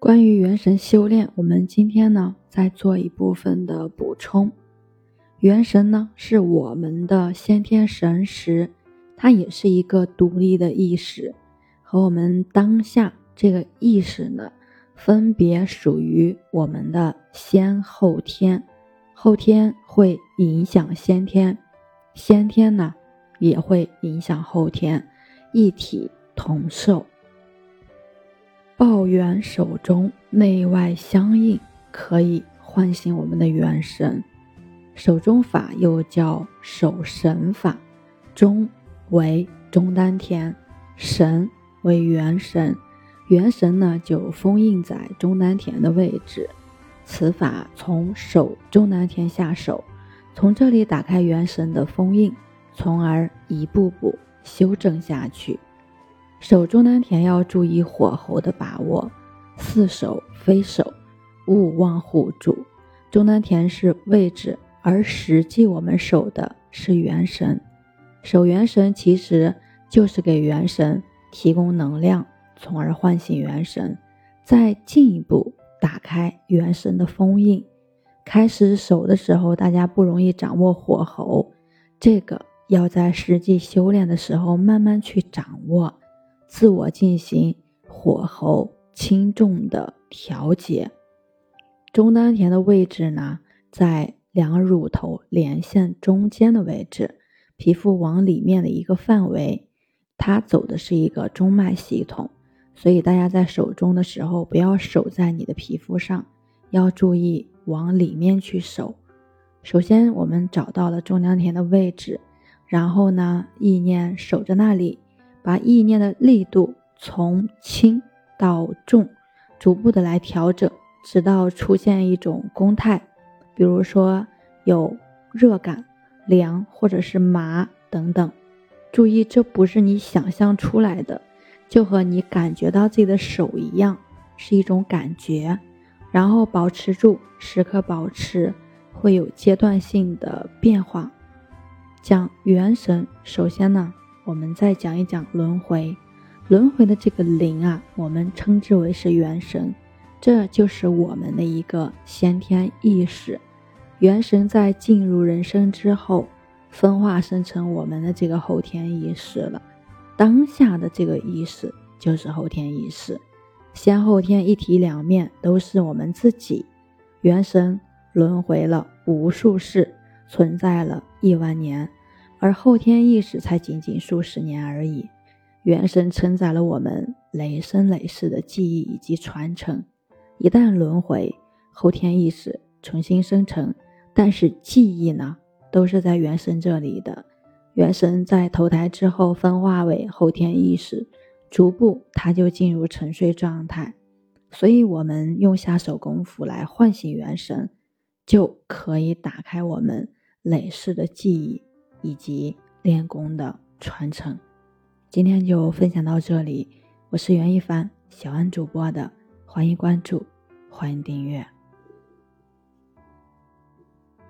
关于元神修炼，我们今天呢再做一部分的补充。元神呢是我们的先天神识，它也是一个独立的意识，和我们当下这个意识呢，分别属于我们的先后天，后天会影响先天，先天呢也会影响后天，一体同寿。抱元手中，内外相应，可以唤醒我们的元神。手中法又叫手神法，中为中丹田，神为元神，元神呢就封印在中丹田的位置。此法从手中丹田下手，从这里打开元神的封印，从而一步步修正下去。手中丹田要注意火候的把握，似手非手，勿忘护住。中丹田是位置，而实际我们守的是元神。守元神其实就是给元神提供能量，从而唤醒元神，再进一步打开元神的封印。开始守的时候，大家不容易掌握火候，这个要在实际修炼的时候慢慢去掌握。自我进行火候轻重的调节。中丹田的位置呢，在两乳头连线中间的位置，皮肤往里面的一个范围。它走的是一个中脉系统，所以大家在手中的时候，不要守在你的皮肤上，要注意往里面去守。首先，我们找到了中丹田的位置，然后呢，意念守着那里。把意念的力度从轻到重，逐步的来调整，直到出现一种宫态，比如说有热感、凉或者是麻等等。注意，这不是你想象出来的，就和你感觉到自己的手一样，是一种感觉。然后保持住，时刻保持，会有阶段性的变化。讲元神，首先呢。我们再讲一讲轮回，轮回的这个灵啊，我们称之为是元神，这就是我们的一个先天意识。元神在进入人生之后，分化生成我们的这个后天意识了。当下的这个意识就是后天意识，先后天一体两面都是我们自己。元神轮回了无数世，存在了亿万年。而后天意识才仅仅数十年而已，元神承载了我们累生累世的记忆以及传承。一旦轮回，后天意识重新生成，但是记忆呢，都是在元神这里的。元神在投胎之后分化为后天意识，逐步它就进入沉睡状态。所以，我们用下手功夫来唤醒元神，就可以打开我们累世的记忆。以及练功的传承，今天就分享到这里。我是袁一凡，小安主播的，欢迎关注，欢迎订阅。